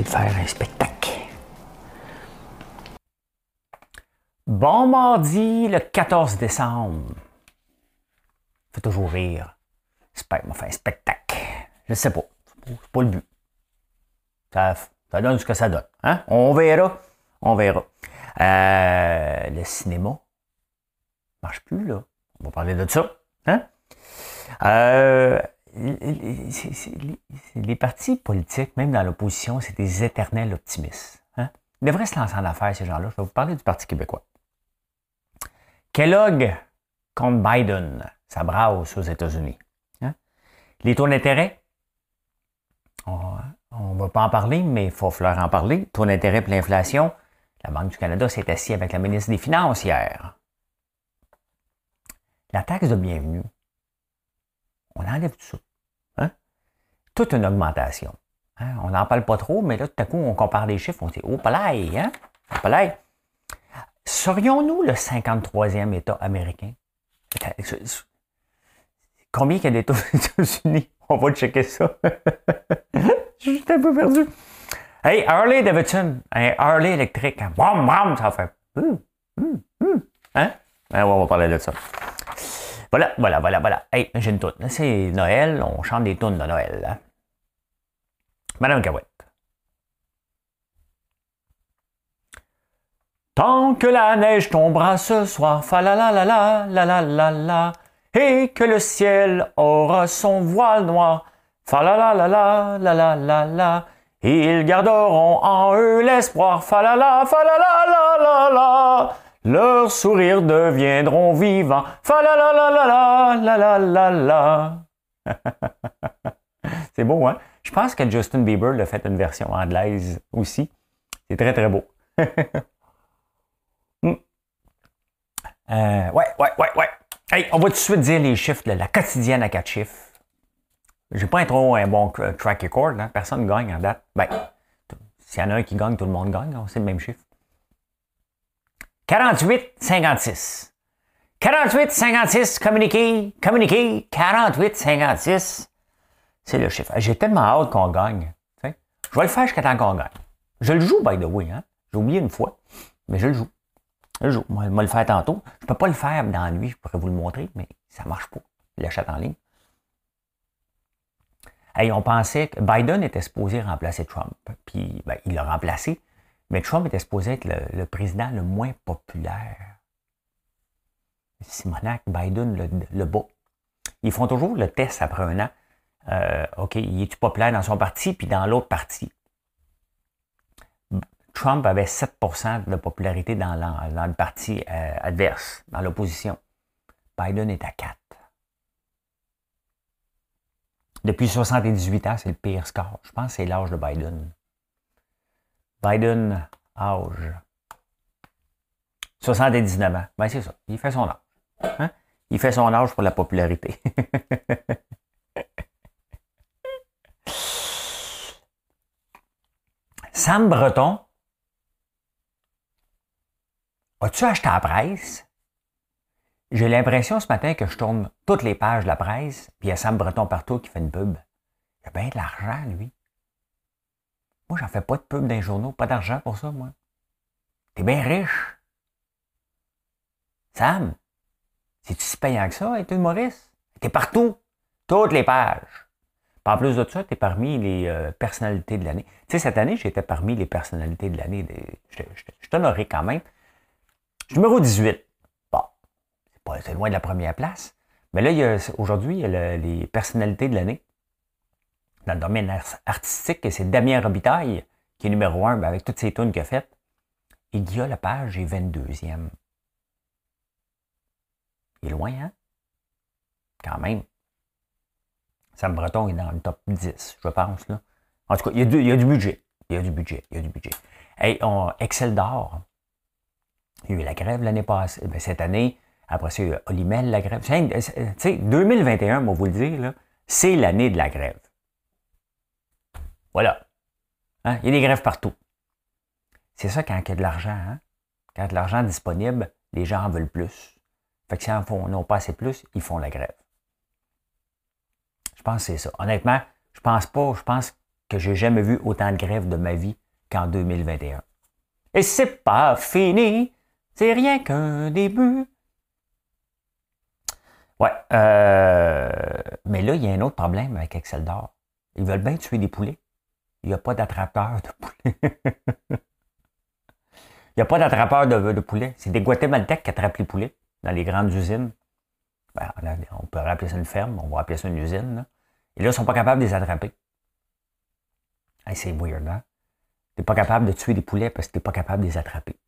De faire un spectacle. Bon mardi, le 14 décembre. Fait toujours rire. J'espère m'a fait un spectacle. Je sais pas. C'est pas le but. Ça, donne ce que ça donne. Hein? On verra. On verra. Euh, le cinéma marche plus, là. On va parler de ça. Hein? Euh, les partis politiques, même dans l'opposition, c'est des éternels optimistes. Hein? Ils devraient se lancer en affaires, ces gens-là. Je vais vous parler du Parti québécois. Kellogg contre Biden, ça brasse aux États-Unis. Hein? Les taux d'intérêt, on ne va pas en parler, mais il faut falloir en parler. Taux d'intérêt pour l'inflation, la Banque du Canada s'est assise avec la ministre des Finances hier. La taxe de bienvenue, on enlève tout ça. Hein? Toute une augmentation. Hein? On n'en parle pas trop, mais là, tout à coup, on compare les chiffres, on dit Oh, palais, hein? Palais. Serions-nous le 53e État américain? Combien il y a d'États aux États-Unis? On va checker ça. Je suis un peu perdu. Hey, Harley Davidson, un Harley électrique, bam, bam, ça fait. Hum. Hein? on va parler de ça. Voilà, voilà, voilà, voilà. Hey, j'ai une toune. C'est Noël, on chante des tunes de Noël. Hein? Madame Cahouette. Tant que la neige tombera ce soir, fa la la la la la la la et que le ciel aura son voile noir, fa la la la la la la la ils garderont en eux l'espoir, fa fa la la la la leurs sourires deviendront vivants. Fa la la la la la la la la la. C'est beau, hein? Je pense que Justin Bieber l'a fait une version anglaise aussi. C'est très, très beau. Hmm. euh, ouais, ouais, ouais, ouais. Hey, on va tout de suite dire les chiffres de la quotidienne à quatre chiffres. J'ai pas un trop un bon track record, hein? personne ne gagne en date. Ben, s'il y en a un qui gagne, tout le monde gagne, c'est le même chiffre. 48, 56. 48, 56, communiqué, communiqué, 48, 56. C'est le chiffre. J'ai tellement hâte qu'on gagne. Je vais le faire jusqu'à temps qu'on gagne. Je le joue, by the way. Hein? J'ai oublié une fois, mais je le joue. Je le joue. Moi, je vais le faire tantôt. Je ne peux pas le faire dans la nuit, je pourrais vous le montrer, mais ça ne marche pas. Il l'achète en ligne. Hey, on pensait que Biden était supposé remplacer Trump. Puis ben, il l'a remplacé. Mais Trump était supposé être le, président le moins populaire. Simonac, Biden le, le bat. Ils font toujours le test après un an. Euh, OK, il est populaire dans son parti puis dans l'autre parti? Trump avait 7% de popularité dans, le parti euh, adverse, dans l'opposition. Biden est à 4. Depuis 78 ans, c'est le pire score. Je pense que c'est l'âge de Biden. Biden, âge. 79 ans. Ben, c'est ça. Il fait son âge. Hein? Il fait son âge pour la popularité. Sam Breton, as-tu acheté la presse? J'ai l'impression ce matin que je tourne toutes les pages de la presse, puis il y a Sam Breton partout qui fait une pub. Il a bien de l'argent, lui. Moi, j'en fais pas de pub dans les journaux, pas d'argent pour ça, moi. T'es bien riche. Sam, c'est-tu si payant que ça, être humoriste? T'es partout, toutes les pages. en plus de ça, t'es parmi les euh, personnalités de l'année. Tu sais, cette année, j'étais parmi les personnalités de l'année. Je suis quand même. Numéro 18. Bon, c'est loin de la première place. Mais là, aujourd'hui, il y a les personnalités de l'année dans le domaine artistique, c'est Damien Robitaille qui est numéro un, ben, avec toutes ces tunes qu'il a faites. Et Guillaume Lepage est 22e. Il est loin, hein? Quand même. Sam Breton est dans le top 10, je pense, là. En tout cas, il y, a du, budget. Il y a du budget. Il y a du budget. Hey, on, Excel d'or. Il y a eu la grève l'année passée. Ben, cette année, après ça, il y a Olimel, la grève. Tu sais, 2021, on va vous le dire, c'est l'année de la grève. Voilà. Hein? Il y a des grèves partout. C'est ça quand il y a de l'argent. Hein? Quand il y a de l'argent disponible, les gens en veulent plus. Fait que si ils n'ont pas assez plus, ils font la grève. Je pense que c'est ça. Honnêtement, je pense pas, je pense que j'ai jamais vu autant de grèves de ma vie qu'en 2021. Et c'est pas fini, c'est rien qu'un début. Ouais, euh, mais là, il y a un autre problème avec Excel d'or. Ils veulent bien tuer des poulets. Il n'y a pas d'attrapeur de poulets. Il n'y a pas d'attrapeur de, de poulets. C'est des Guatémaltèques qui attrapent les poulets dans les grandes usines. Ben, on peut appeler ça une ferme, on va appeler ça une usine. Et là, ils ne sont pas capables de les attraper. c'est weird, hein? Tu n'es pas capable de tuer des poulets parce que tu n'es pas capable de les attraper.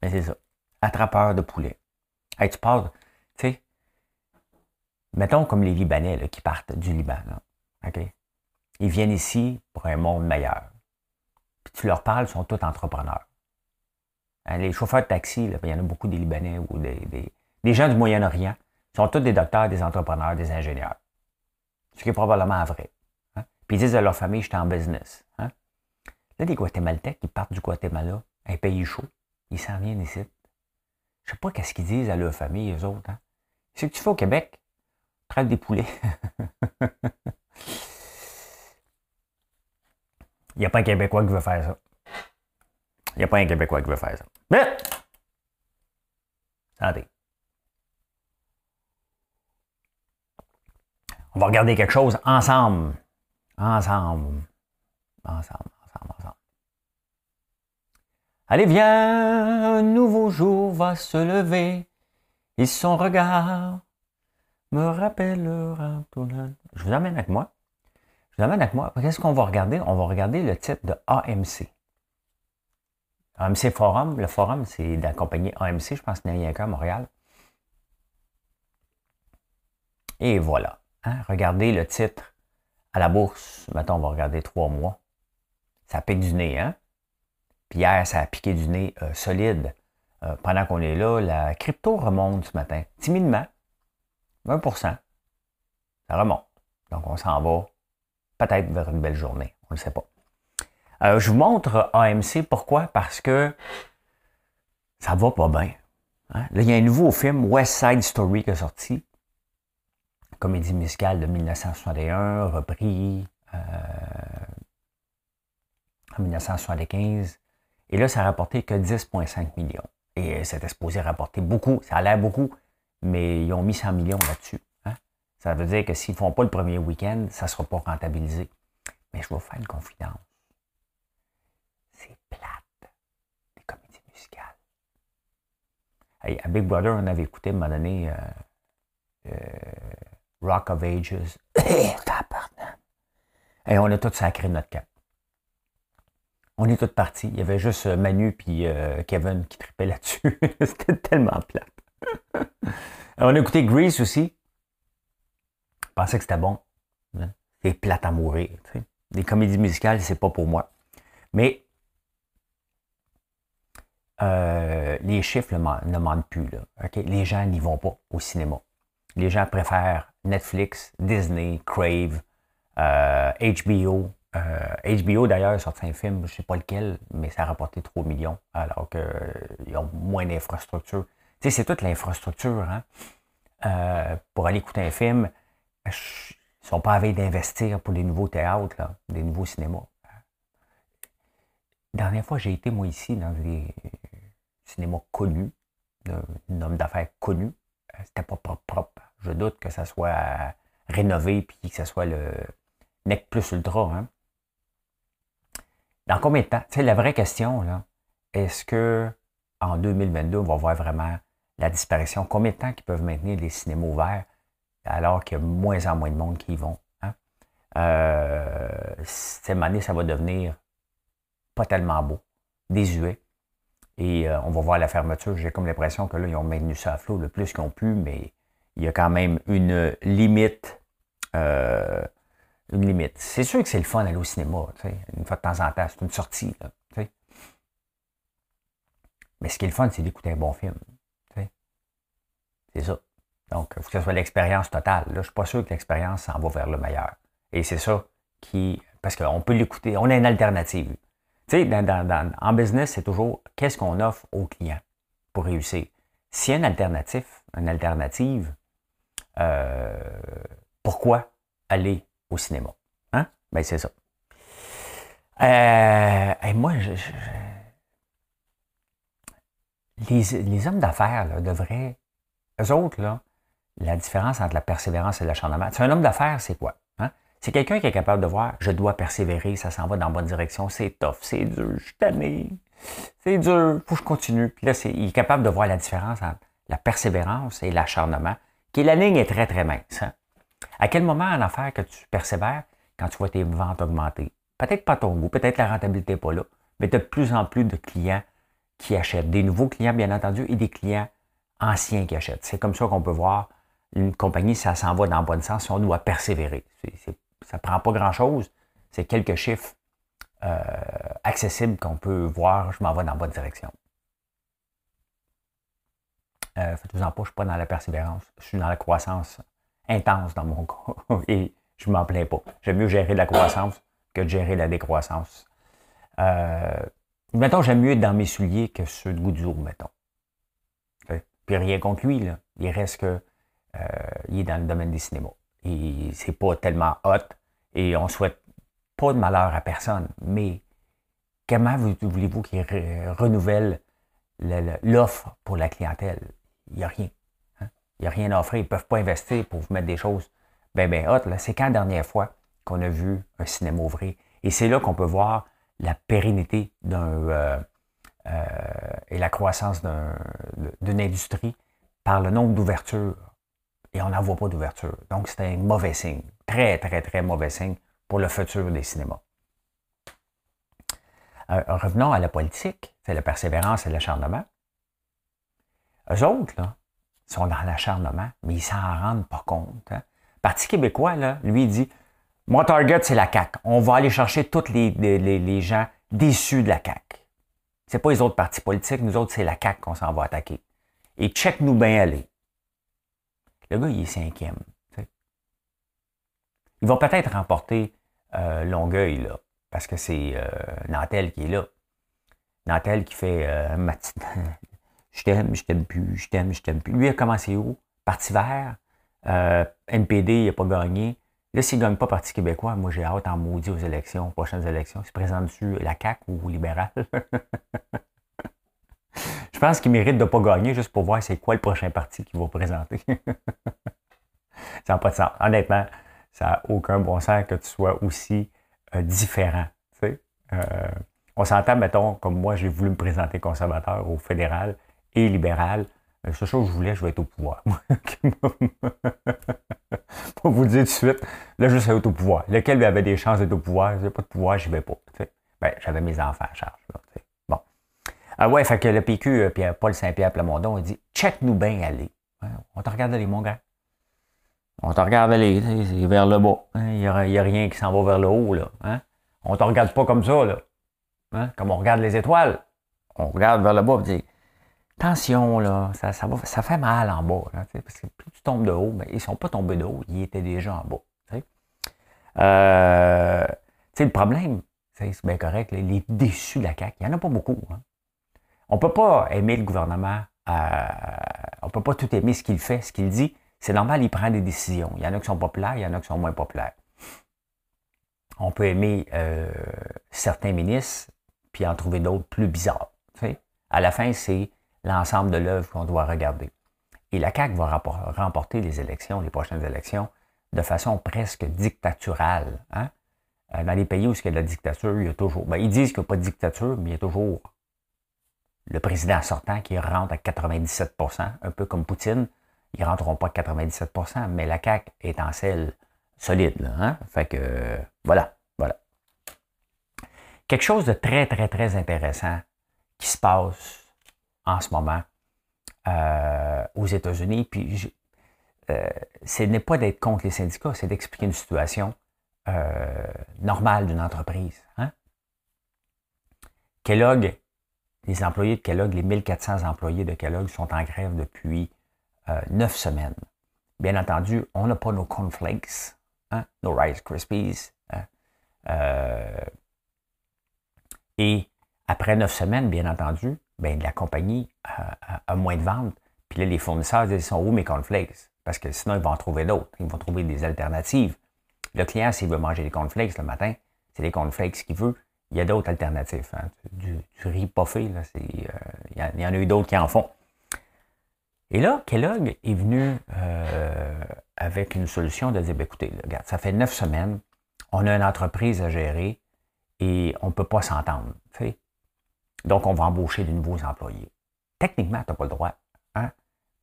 Mais c'est ça. Attrapeur de poulets. Hey, tu parles, tu sais, mettons comme les Libanais qui partent du Liban. OK? Ils viennent ici pour un monde meilleur. Puis tu leur parles, ils sont tous entrepreneurs. Hein, les chauffeurs de taxi, il y en a beaucoup des Libanais ou des, gens du Moyen-Orient. Sont tous des docteurs, des entrepreneurs, des ingénieurs. Ce qui est probablement vrai. Hein. Puis ils disent à leur famille, je suis en business. Hein. Là, les Guatémaltèques, ils partent du Guatemala, un pays chaud. Ils s'en viennent ici. Je sais pas qu'est-ce qu'ils disent à leur famille, eux autres. Hein. Ce que tu fais au Québec, traite des poulets. Il n'y a pas un Québécois qui veut faire ça. Il n'y a pas un Québécois qui veut faire ça. Mais, attendez. On va regarder quelque chose ensemble. Ensemble. Ensemble, ensemble, ensemble. Allez, viens, un nouveau jour va se lever. Et son regard me rappellera tout Je vous amène avec moi. Je vous amène avec moi. Qu'est-ce qu'on va regarder? On va regarder le titre de AMC. AMC Forum, le forum, c'est de la compagnie AMC, je pense qu'il n'y a qu'un à Montréal. Et voilà. Hein? Regardez le titre à la bourse. Maintenant, on va regarder trois mois. Ça pique du nez, hein? Puis hier, ça a piqué du nez euh, solide. Euh, pendant qu'on est là, la crypto remonte ce matin, timidement. 20% Ça remonte. Donc, on s'en va peut-être vers une belle journée. On ne le sait pas. Euh, je vous montre AMC. Pourquoi? Parce que ça va pas bien. Hein? Là, il y a un nouveau film, West Side Story, qui est sorti. Comédie musicale de 1961, repris euh, en 1975. Et là, ça a rapporté que 10,5 millions. Et c'était supposé rapporter beaucoup. Ça a l'air beaucoup, mais ils ont mis 100 millions là-dessus. Ça veut dire que s'ils ne font pas le premier week-end, ça ne sera pas rentabilisé. Mais je vais faire une confidence. à Big Brother, on avait écouté à un moment donné euh, euh, Rock of Ages. Et on a tous sacré notre cap. On est tous partis. Il y avait juste euh, Manu et Kevin qui tripaient là-dessus. C'était tellement plate. on a écouté Grease aussi. Je pensais que c'était bon. Hein? C'est plate à mourir. Les comédies musicales, c'est pas pour moi. Mais euh, les chiffres ne mentent plus. Les gens n'y vont pas au cinéma. Les gens préfèrent Netflix, Disney, Crave, HBO. Euh, HBO, euh, d'ailleurs, sorti un film, je ne sais pas lequel, mais ça a rapporté 3 millions, alors qu'ils ont moins d'infrastructures. C'est toute l'infrastructure. Hein? pour aller écouter un film, ils ne sont pas avec d'investir pour des nouveaux théâtres, des nouveaux cinémas. La dernière fois, j'ai été, moi, ici, dans des cinéma connu, d'un homme d'affaires connu. C'était pas propre, propre. Je doute que ça soit rénové puis que ça soit le NEC plus ultra. Hein. Dans combien de temps? C'est la vraie question, là. Est-ce que en 2022, on va voir vraiment la disparition? Combien de temps qu'ils peuvent maintenir les cinémas ouverts? Alors qu'il y a moins en moins de monde qui y vont? Hein? Euh, cette année, ça va devenir pas tellement beau, désuet. Et euh, on va voir la fermeture. J'ai comme l'impression que là, ils ont maintenu ça à flot le plus qu'ils ont pu, mais il y a quand même une limite euh, une limite. C'est sûr que c'est le fun d'aller au cinéma, une fois de temps en temps, c'est une sortie. mais ce qui est le fun, c'est d'écouter un bon film. C'est ça. Donc, il faut que ce soit l'expérience totale. Là, je ne suis pas sûr que l'expérience s'en va vers le meilleur. Et c'est ça qui. Parce qu'on peut l'écouter, on a une alternative. Tu sais, en business, c'est toujours qu'est-ce qu'on offre aux clients pour réussir? S'il y a une alternative, une alternative, euh, pourquoi aller au cinéma? Hein? Ben, c'est ça. Euh, moi, les, hommes d'affaires devraient. Eux autres, là, la différence entre la persévérance et l'acharnement. C'est un homme d'affaires, c'est quoi? Hein? C'est quelqu'un qui est capable de voir, je dois persévérer, ça s'en va dans la bonne direction, c'est tough, c'est dur, je suis tanné, c'est dur, faut que je continue. Puis là, il est capable de voir la différence entre la persévérance et l'acharnement, qui la ligne est très, très mince. Hein? À quel moment en affaires que tu persévères quand tu vois tes ventes augmenter? Peut-être pas ton goût, peut-être la rentabilité n'est pas là, mais tu as de plus en plus de clients qui achètent. Des nouveaux clients, bien entendu, et des clients anciens qui achètent. C'est comme ça qu'on peut voir une compagnie, ça s'en va dans le bon sens, on doit persévérer. ça ne prend pas grand-chose. C'est quelques chiffres euh, accessibles qu'on peut voir, je m'en vais dans la bonne direction. Euh, Faites-vous en pas, je ne suis pas dans la persévérance. Je suis dans la croissance intense dans mon cas. Et je ne m'en plains pas. J'aime mieux gérer la croissance que de gérer la décroissance. Euh, mettons, j'aime mieux être dans mes souliers que ceux de Goudzou, mettons. Puis rien contre lui, là. Il reste que il est dans le domaine des cinémas. Et c'est pas tellement hot et on souhaite pas de malheur à personne. Mais comment voulez-vous qu'il renouvelle l'offre pour la clientèle? Il n'y a rien. Hein? Il n'y a rien à offrir. Ils ne peuvent pas investir pour vous mettre des choses ben, ben hot. C'est quand la dernière fois qu'on a vu un cinéma ouvrir? Et c'est là qu'on peut voir la pérennité euh, euh, et la croissance d'une industrie par le nombre d'ouvertures et on n'en voit pas d'ouverture. Donc, c'est un mauvais signe. Très, très, très mauvais signe pour le futur des cinémas. Euh, revenons à la politique, c'est la persévérance et l'acharnement. Eux autres, là, sont dans l'acharnement, mais ils s'en rendent pas compte. Hein. Parti québécois, là, lui, dit Mon target, c'est la CAQ. On va aller chercher tous les, les, gens déçus de la CAQ. C'est pas les autres partis politiques, nous autres, c'est la CAQ qu'on s'en va attaquer. Et check-nous bien aller. Le gars, il est cinquième. Il va peut-être remporter euh, Longueuil, là, parce que c'est euh, Nantel qui est là. Nantel qui fait euh, Je t'aime, je t'aime plus, je t'aime, je t'aime plus. Lui a commencé où? Parti vert. NPD, il n'a pas gagné. Là, s'il ne gagne pas Parti québécois, moi j'ai hâte en maudit aux élections, aux prochaines élections. Il se présente dessus la CAQ ou libéral? Je pense qu'il mérite de ne pas gagner juste pour voir c'est quoi le prochain parti qu'il va présenter. ça n'a pas de sens. Honnêtement, ça n'a aucun bon sens que tu sois aussi euh, différent. Euh, on s'entend, mettons, comme moi, j'ai voulu me présenter conservateur au fédéral et libéral. La seule chose que je voulais, je vais être au pouvoir. pour vous dire tout de suite, là, je suis au pouvoir. Lequel avait des chances d'être au pouvoir? Je n'ai pas de pouvoir, je vais pas. Ben, j'avais mes enfants à charge. Ah ouais, fait que le PQ, euh, Pierre, Paul Saint-Pierre Plamondon, il dit check-nous bien aller. On te regarde aller, mon gars. On te regarde aller, c'est vers le bas. Hein. Il n'y a, rien qui s'en va vers le haut. Là, hein? On te regarde pas comme ça, là. Hein? comme on regarde les étoiles. On regarde vers le bas et dit Attention, là, ça, ça, fait mal en bas. parce que plus tu tombes de haut, mais ben, ils ne sont pas tombés de haut, ils étaient déjà en bas. Euh, le problème, c'est bien correct, les déçus de la CAQ, il n'y en a pas beaucoup. Hein? On ne peut pas aimer le gouvernement, euh, on ne peut pas tout aimer ce qu'il fait, ce qu'il dit. C'est normal, il prend des décisions. Il y en a qui sont populaires, il y en a qui sont moins populaires. On peut aimer euh, certains ministres, puis en trouver d'autres plus bizarres. À la fin, c'est l'ensemble de l'œuvre qu'on doit regarder. Et la CAQ va remporter les élections, les prochaines élections, de façon presque dictaturale. Hein. Euh, dans les pays où il y a de la dictature, il y a toujours. Ben, ils disent qu'il n'y a pas de dictature, mais il y a toujours le président sortant qui rentre à 97% un peu comme Poutine. Ils ne rentreront pas à 97% mais la CAQ est en selle solide. Hein? Fait que, voilà, voilà. Quelque chose de très, très, très intéressant qui se passe en ce moment euh, aux États-Unis, puis euh, ce n'est pas d'être contre les syndicats, c'est d'expliquer une situation euh, normale d'une entreprise. Hein? Kellogg, les employés de Kellogg, les 1400 employés de Kellogg sont en grève depuis euh, neuf semaines. Bien entendu, on n'a pas nos cornflakes, hein, nos Rice Krispies. Hein, euh, et après neuf semaines, bien entendu, bien, la compagnie a, moins de ventes. Puis là, les fournisseurs disent, sont où mes cornflakes? Parce que sinon, ils vont en trouver d'autres. Ils vont trouver des alternatives. Le client, s'il veut manger des cornflakes le matin, c'est des cornflakes qu'il veut. Il y a d'autres alternatives. Hein. Du, riz pas fait, là, euh, il, y en a eu d'autres qui en font. Et là, Kellogg est venu euh, avec une solution de dire, ben, écoutez, regarde, ça fait neuf semaines, on a une entreprise à gérer et on ne peut pas s'entendre. Donc, on va embaucher de nouveaux employés. Techniquement, tu n'as pas le droit. Hein?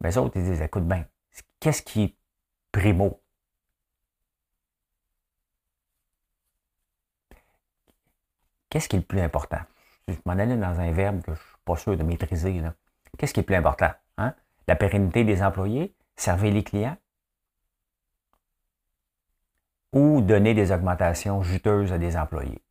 Mais les autres, ils disent, écoute bien, qu'est-ce qui est primo? Qu'est-ce qui est le plus important? Je m'en allais dans un verbe que je ne suis pas sûr de maîtriser. Qu'est-ce qui est le plus important? Hein? La pérennité des employés? Servir les clients? Ou donner des augmentations juteuses à des employés?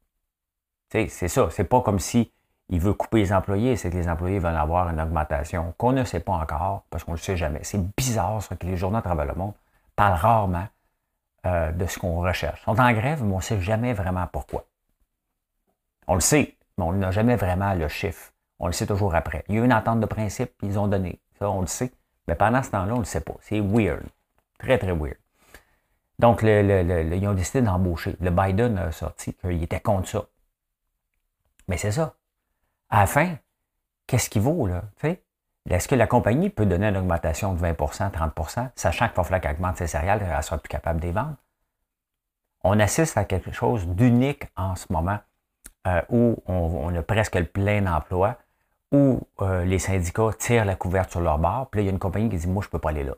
C'est ça. C'est pas comme si il veut couper les employés, c'est que les employés veulent avoir une augmentation qu'on ne sait pas encore, parce qu'on ne le sait jamais. C'est bizarre ça, que les journaux de travail le monde parlent rarement euh, de ce qu'on recherche. Ils sont en grève, mais on ne sait jamais vraiment pourquoi. On le sait, mais on n'a jamais vraiment le chiffre. On le sait toujours après. Il y a eu une entente de principe, ils ont donné. Ça, on le sait. Mais pendant ce temps-là, on ne le sait pas. C'est weird. Très, très weird. Donc, ils ont décidé d'embaucher. Le Biden a sorti qu'il était contre ça. Mais c'est ça à la fin, qu'est-ce qui vaut, là? Est-ce que la compagnie peut donner une augmentation de 20% 30% sachant qu'il va falloir qu'elle augmente ses céréales et qu'elle soit plus capable de les vendre? On assiste à quelque chose d'unique en ce moment euh, où on, a presque le plein emploi, où euh, les syndicats tirent la couverture sur leur bord, puis là, il y a une compagnie qui dit Moi, je ne peux pas aller là.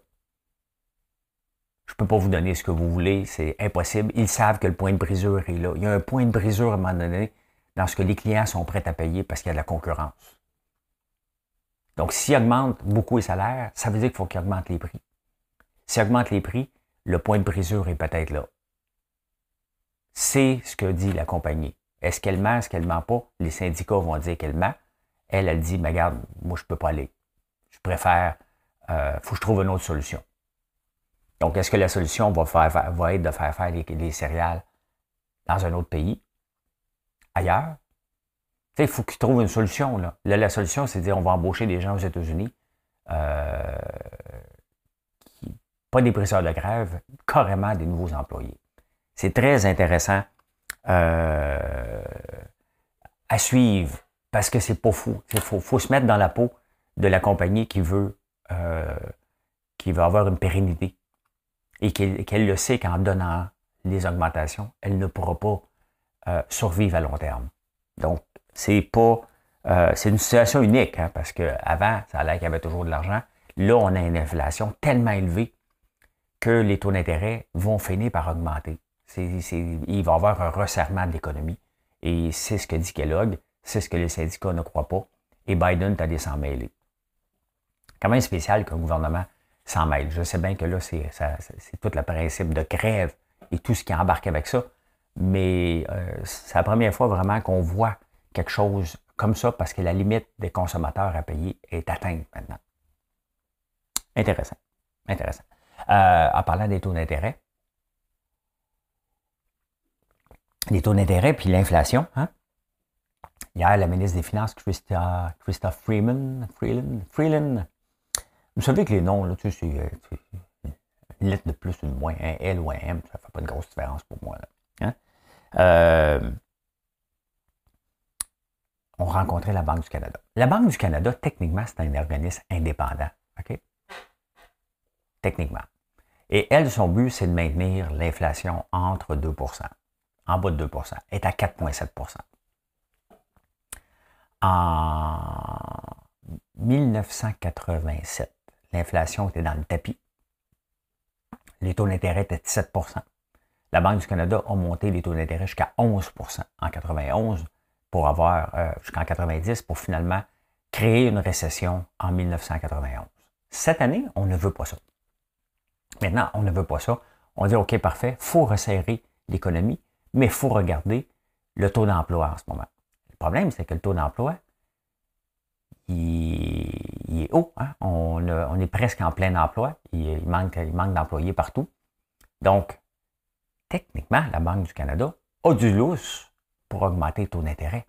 Je ne peux pas vous donner ce que vous voulez, c'est impossible. Ils savent que le point de brisure est là. Il y a un point de brisure à un moment donné dans ce que les clients sont prêts à payer parce qu'il y a de la concurrence. Donc, s'ils augmentent beaucoup les salaires, ça veut dire qu'il faut qu'ils augmentent les prix. S'ils augmentent les prix, le point de brisure est peut-être là. C'est ce que dit la compagnie. Est-ce qu'elle ment, est-ce qu'elle ment pas? Les syndicats vont dire qu'elle ment. Elle, elle dit, mais regarde, moi, je ne peux pas aller. Je préfère, il euh, faut que je trouve une autre solution. Donc, est-ce que la solution va, faire, être de faire faire les céréales dans un autre pays? ailleurs? Il faut qu'ils trouvent une solution. Là. la solution, c'est de dire on va embaucher des gens aux États-Unis, euh, pas des presseurs de grève, carrément des nouveaux employés. C'est très intéressant euh, à suivre parce que c'est pas fou. Il faut, se mettre dans la peau de la compagnie qui veut, euh, qui veut avoir une pérennité et qu'elle le sait qu'en donnant les augmentations, elle ne pourra pas euh, survivre à long terme. Donc, c'est pas. C'est une situation unique, hein, parce qu'avant, ça allait qu'il y avait toujours de l'argent. Là, on a une inflation tellement élevée que les taux d'intérêt vont finir par augmenter. Il va y avoir un resserrement de l'économie. Et c'est ce que dit Kellogg, c'est ce que les syndicats ne croient pas. Et Biden t'a des s'en mêler. Quand même spécial qu'un gouvernement s'en mêle? Je sais bien que là, c'est tout le principe de grève et tout ce qui embarque avec ça mais euh, c'est la première fois vraiment qu'on voit quelque chose comme ça parce que la limite des consommateurs à payer est atteinte maintenant. Intéressant. Intéressant. Euh, en parlant des taux d'intérêt, les taux d'intérêt puis l'inflation, hein? Hier, la ministre des Finances, Christa, Christophe Freeman, Freeland, Freeland, vous savez que les noms, là, tu sais, c'est euh, une lettre de plus ou de moins, un L ou un M, ça ne fait pas de grosse différence pour moi. Là. Euh, on rencontrait la Banque du Canada. La Banque du Canada, techniquement, c'est un organisme indépendant. Techniquement. Et elle, son but, c'est de maintenir l'inflation entre 2 en bas de 2% est à 4,7% En 1987, l'inflation était dans le tapis. Les taux d'intérêt étaient de 7% la Banque du Canada a monté les taux d'intérêt jusqu'à 11% en 91 pour avoir euh, jusqu'en 90 pour finalement créer une récession en 1991. Cette année, on ne veut pas ça. Maintenant, on ne veut pas ça. On dit OK, parfait, il faut resserrer l'économie, mais il faut regarder le taux d'emploi en ce moment. Le problème, c'est que le taux d'emploi, il, est haut. Hein. On, est presque en plein emploi. Il, manque, il d'employés partout. Donc, techniquement, la Banque du Canada a du lousse pour augmenter le taux d'intérêt.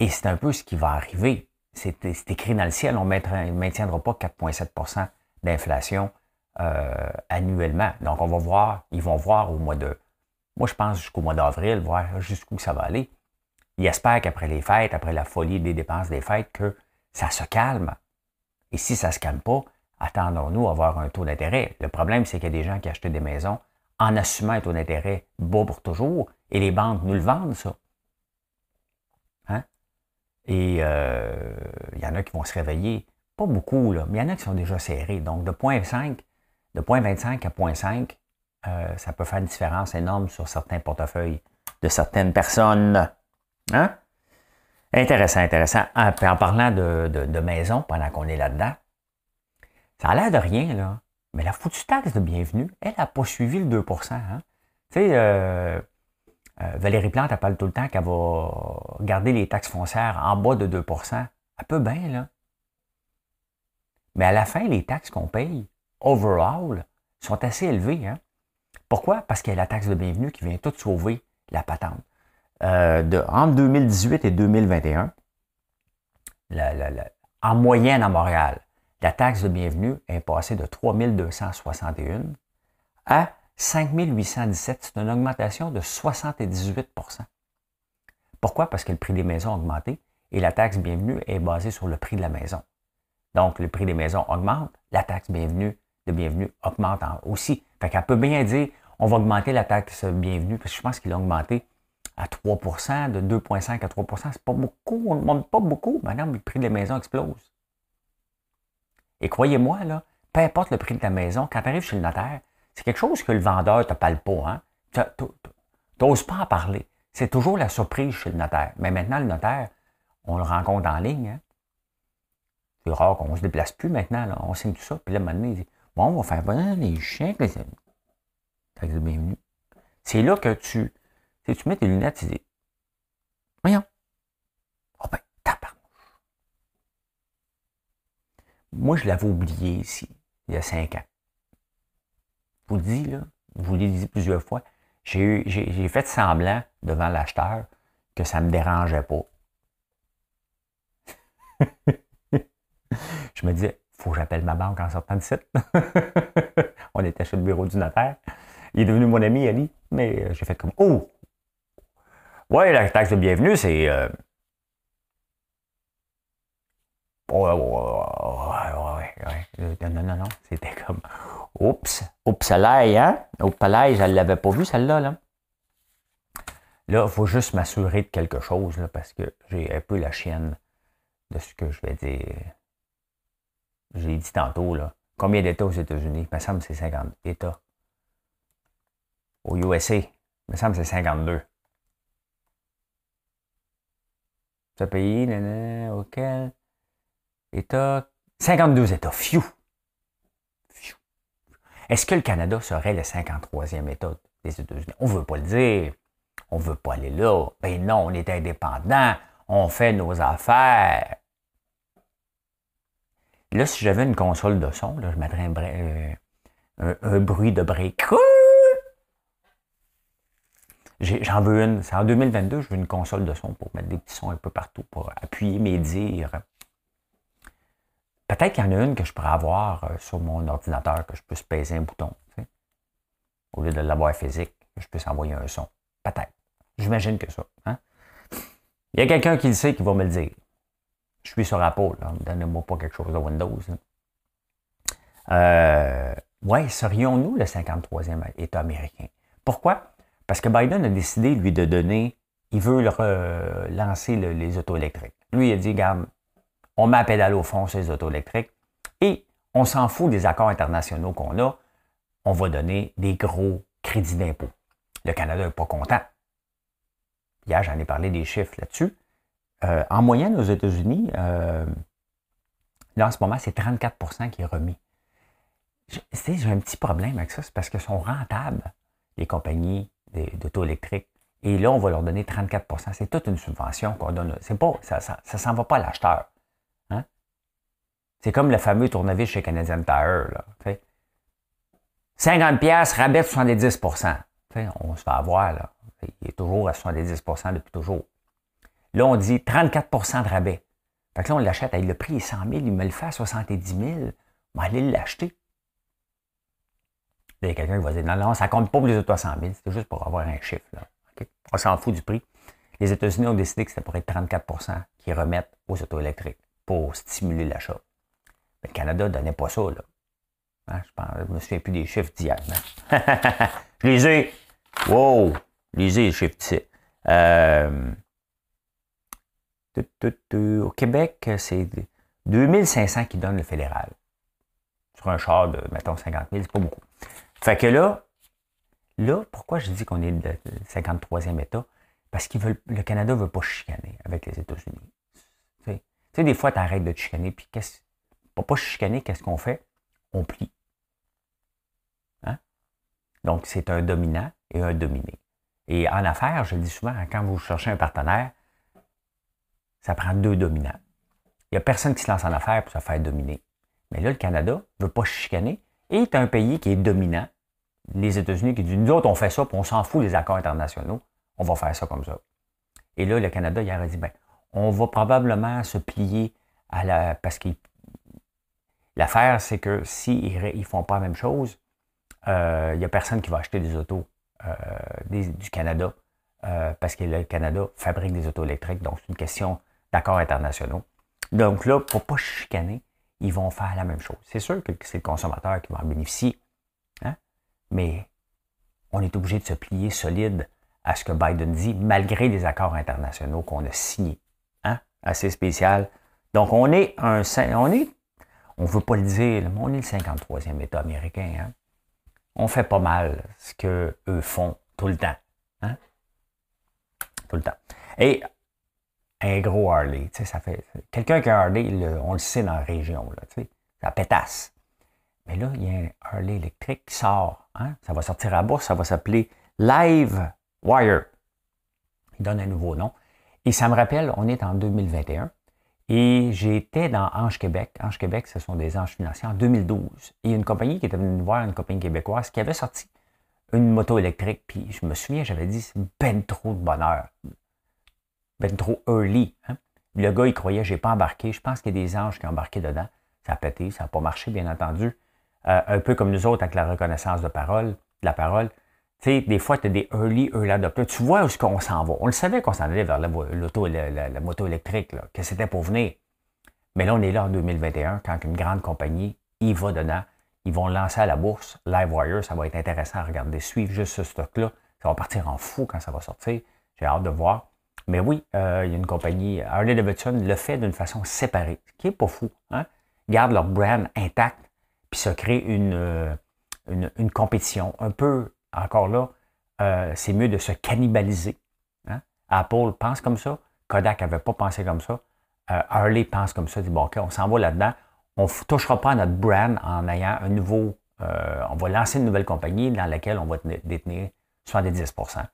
Et c'est un peu ce qui va arriver. C'est écrit dans le ciel, on ne maintiendra pas 4,7% d'inflation euh, annuellement. Donc, on va voir, ils vont voir au mois de, moi je pense jusqu'au mois d'avril, voir jusqu'où ça va aller. Ils espèrent qu'après les fêtes, après la folie des dépenses des fêtes, que ça se calme. Et si ça ne se calme pas, attendons-nous à avoir un taux d'intérêt. Le problème, c'est qu'il y a des gens qui achètent des maisons en assumant un taux d'intérêt bas pour toujours, et les banques nous le vendent, ça. Hein? Et euh, il y en a qui vont se réveiller, pas beaucoup, là, mais il y en a qui sont déjà serrés. Donc, de 0.5, de 0.25 à 0.5, euh, ça peut faire une différence énorme sur certains portefeuilles de certaines personnes. Hein? Intéressant, intéressant. Ah, en parlant de, de maison, pendant qu'on est là-dedans, ça a l'air de rien, là. Mais la foutue taxe de bienvenue, elle n'a pas suivi le 2% hein? Tu sais, euh, euh, Valérie Plante, elle parle tout le temps qu'elle va garder les taxes foncières en bas de 2% Elle peut bien, là. Mais à la fin, les taxes qu'on paye, overall, sont assez élevées. Hein? Pourquoi? Parce qu'il y a la taxe de bienvenue qui vient tout sauver la patente. Euh, entre 2018 et 2021, en moyenne à Montréal, la taxe de bienvenue est passée de 3 261 à 5 817. C'est une augmentation de 78% Pourquoi? Parce que le prix des maisons a augmenté et la taxe bienvenue est basée sur le prix de la maison. Donc, le prix des maisons augmente, la taxe de bienvenue augmente aussi. Fait qu'elle peut bien dire, on va augmenter la taxe bienvenue, parce que je pense qu'il a augmenté à 3% de 2,5 à 3% C'est pas beaucoup, on ne monte pas beaucoup. Maintenant, le prix des maisons explose. Et croyez-moi, là, peu importe le prix de ta maison, quand tu arrives chez le notaire, c'est quelque chose que le vendeur ne te parle pas. Hein? Tu n'oses pas en parler. C'est toujours la surprise chez le notaire. Mais maintenant, le notaire, on le rencontre en ligne. Hein? C'est rare qu'on ne se déplace plus maintenant. On signe tout ça. Puis là, maintenant, il dit Bon, on va faire venir les chèques. C'est là que tu, tu mets tes lunettes, tu dis Voyons. Oh ben, Moi, je l'avais oublié ici, il y a cinq ans. Je vous le dis, là, je vous l'ai dit plusieurs fois, j'ai fait semblant devant l'acheteur que ça ne me dérangeait pas. je me disais, faut que j'appelle ma banque en sortant de site. On était chez le bureau du notaire. Il est devenu mon ami, Ali, mais euh, j'ai fait comme Oh! Ouais, la taxe de bienvenue, c'est. Euh, Ouais, ouais, ouais. Non, non, non. C'était comme. Oups, oups, hein? Oups, je ne l'avais pas vu, celle-là, là. Là, il faut juste m'assurer de quelque chose, là, parce que j'ai un peu la chienne de ce que je vais dire. J'ai dit tantôt, là. Combien d'États aux États-Unis? Il me semble que c'est 50 États. Au USA, il me semble que c'est 52. Ce pays, auquel États, 52 États. Fiu. Est-ce que le Canada serait le 53e État des États-Unis? On ne veut pas le dire. On ne veut pas aller là. Ben non, on est indépendant. On fait nos affaires. Là, si j'avais une console de son, là, je mettrais un, euh, bruit de break. J'en veux une. C'est en 2022, je veux une console de son pour mettre des petits sons un peu partout, pour appuyer mes dires. Peut-être qu'il y en a une que je pourrais avoir euh, sur mon ordinateur, que je puisse peser un bouton. Au lieu de l'avoir physique, que je puisse envoyer un son. Peut-être. J'imagine que ça. Hein. Il y a quelqu'un qui le sait qui va me le dire. Je suis sur Apple. Donnez-moi pas quelque chose de Windows. Euh, oui, serions-nous le 53e État américain? Pourquoi? Parce que Biden a décidé, lui, de donner, il veut lancer les autos électriques. Lui, il a dit, regarde, on met la pédale au fond sur les autos électriques et on s'en fout des accords internationaux qu'on a, on va donner des gros crédits d'impôt. Le Canada n'est pas content. Hier, j'en ai parlé des chiffres là-dessus. Euh, en moyenne, aux États-Unis, euh, là, en ce moment, c'est 34% qui est remis. J'ai un petit problème avec ça, c'est parce qu'ils sont rentables. les compagnies d'auto électriques. Et là, on va leur donner 34% C'est toute une subvention qu'on donne. C'est pas, ça ne s'en va pas à l'acheteur. Hein? C'est comme le fameux tournevis chez Canadian Tire. Là, 50 pièces rabais de 70% On se fait avoir. Là. Il est toujours à 70% depuis toujours. Là, on dit 34% de rabais. Fait que là, on l'achète. Le prix est 100 000, il me le fait à 70 000. On va aller l'acheter. Il y a quelqu'un qui va dire non, non, ça compte pas pour les autos à 100 000, c'est juste pour avoir un chiffre. On s'en fout du prix. Les États-Unis ont décidé que c'était pour être 34% qui remettent aux autos électriques pour stimuler l'achat. Mais le Canada ne donnait pas ça. Là. Hein, je, ne me souviens plus des chiffres d'hier. je les ai. Wow! Je les les chiffres. Euh, au Québec, c'est 2500 qui donnent le fédéral. Sur un char de, mettons, 50 000, c'est pas beaucoup. Fait que là, là, pourquoi je dis qu'on est le 53e État? Parce que le Canada ne veut pas chicaner avec les États-Unis. Tu sais, des fois, tu arrêtes de te chicaner, puis qu'est-ce, pour pas chicaner, qu'est-ce qu'on fait? On plie. Hein? Donc, c'est un dominant et un dominé. Et en affaires, je le dis souvent, quand vous cherchez un partenaire, ça prend deux dominants. Il n'y a personne qui se lance en affaires pour se faire dominer. Mais là, le Canada ne veut pas chicaner et est un pays qui est dominant. Les États-Unis qui disent, nous autres, on fait ça, puis on s'en fout des accords internationaux. On va faire ça comme ça. Et là, le Canada, il a dit, ben, on va probablement se plier à la... Parce que l'affaire, c'est que s'ils ne font pas la même chose, euh, il n'y a personne qui va acheter des autos euh, du Canada euh, parce que le Canada fabrique des autos électriques. Donc, c'est une question d'accords internationaux. Donc là, pour ne pas chicaner, ils vont faire la même chose. C'est sûr que c'est le consommateur qui va en bénéficier, hein? mais on est obligé de se plier solide à ce que Biden dit, malgré les accords internationaux qu'on a signés. Hein? Assez spécial. Donc, on est un. On est. On ne veut pas le dire, mais on est le 53e État américain. Hein? On fait pas mal ce qu'eux font tout le temps. Tout le temps. Et un gros Harley. Ça fait, quelqu'un qui a un Harley, on le sait dans la région, là, ça pétasse. Mais là, il y a un Harley électrique qui sort. Hein? Ça va sortir à bourse, ça va s'appeler Live Wire. Il donne un nouveau nom. Et ça me rappelle, on est en 2021. Et j'étais dans Ange Québec. Ange Québec, ce sont des anges financiers en 2012. Et une compagnie qui était venue nous voir, une compagnie québécoise, qui avait sorti une moto électrique. Puis je me souviens, j'avais dit, c'est ben trop de bonheur ben trop early. Hein. Le gars, il croyait, j'ai pas embarqué. Je pense qu'il y a des anges qui ont embarqué dedans. Ça a pété, ça n'a pas marché, bien entendu. Euh, un peu comme nous autres avec la reconnaissance de parole, de la parole. Tu sais, des fois, tu as des early, early adopters. Tu vois où est-ce qu'on s'en va. On le savait qu'on s'en allait vers la, la, moto électrique, que c'était pour venir. Mais là, on est là en 2021, quand une grande compagnie y va dedans. Ils vont lancer à la bourse LiveWire. Ça va être intéressant à regarder, suivre juste ce stock-là. Ça va partir en fou quand ça va sortir. J'ai hâte de voir. Mais oui, euh, il y a une compagnie, Harley Davidson le fait d'une façon séparée, ce qui n'est pas fou. Hein? Gardent leur brand intact, puis ça crée une, euh, une, compétition. Un peu, encore là, euh, c'est mieux de se cannibaliser. Hein? Apple pense comme ça, Kodak n'avait pas pensé comme ça, Harley pense comme ça, dit bon, OK, on s'en va là-dedans, on ne touchera pas notre brand en ayant un nouveau, on va lancer une nouvelle compagnie dans laquelle on va détenir 70%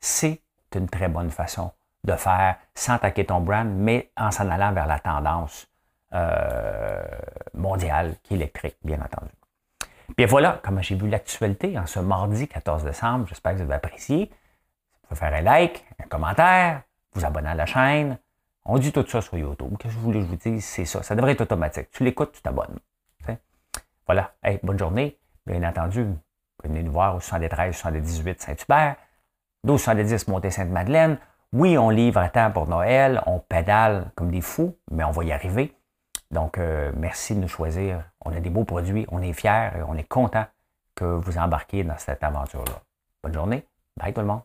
C'est une très bonne façon de faire sans attaquer ton brand, mais en s'en allant vers la tendance euh, mondiale qui est électrique, bien entendu. Bien voilà, comme j'ai vu l'actualité en ce mardi 14 décembre, j'espère que vous avez apprécié. Vous pouvez faire un like, un commentaire, vous abonner à la chaîne. On dit tout ça sur YouTube. Qu'est-ce que vous voulez que je vous dise? C'est ça. Ça devrait être automatique. Tu l'écoutes, tu t'abonnes. Voilà. bonne journée. Bien entendu, venez nous voir au 73 78 Saint-Hubert, 1270 Montée-Sainte-Madeleine. Oui, on livre à temps pour Noël, on pédale comme des fous, mais on va y arriver. Donc, euh, merci de nous choisir. On a des beaux produits, on est fiers et on est content que vous embarquiez dans cette aventure-là. Bonne journée. Bye tout le monde.